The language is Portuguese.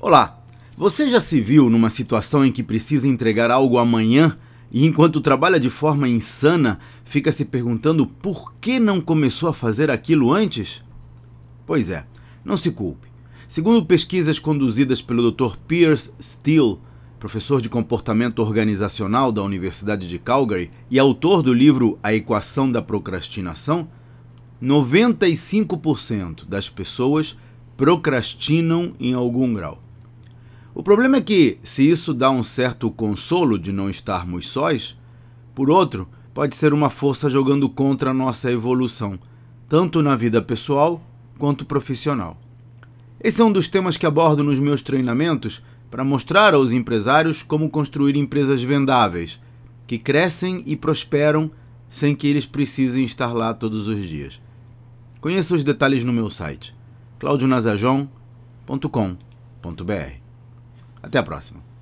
Olá! Você já se viu numa situação em que precisa entregar algo amanhã e, enquanto trabalha de forma insana, fica se perguntando por que não começou a fazer aquilo antes? Pois é, não se culpe. Segundo pesquisas conduzidas pelo Dr. Pierce Steele, professor de comportamento organizacional da Universidade de Calgary e autor do livro A Equação da Procrastinação, 95% das pessoas procrastinam em algum grau. O problema é que, se isso dá um certo consolo de não estarmos sós, por outro, pode ser uma força jogando contra a nossa evolução, tanto na vida pessoal quanto profissional. Esse é um dos temas que abordo nos meus treinamentos para mostrar aos empresários como construir empresas vendáveis, que crescem e prosperam sem que eles precisem estar lá todos os dias. Conheça os detalhes no meu site claudionazajon.com.br. Até a próxima.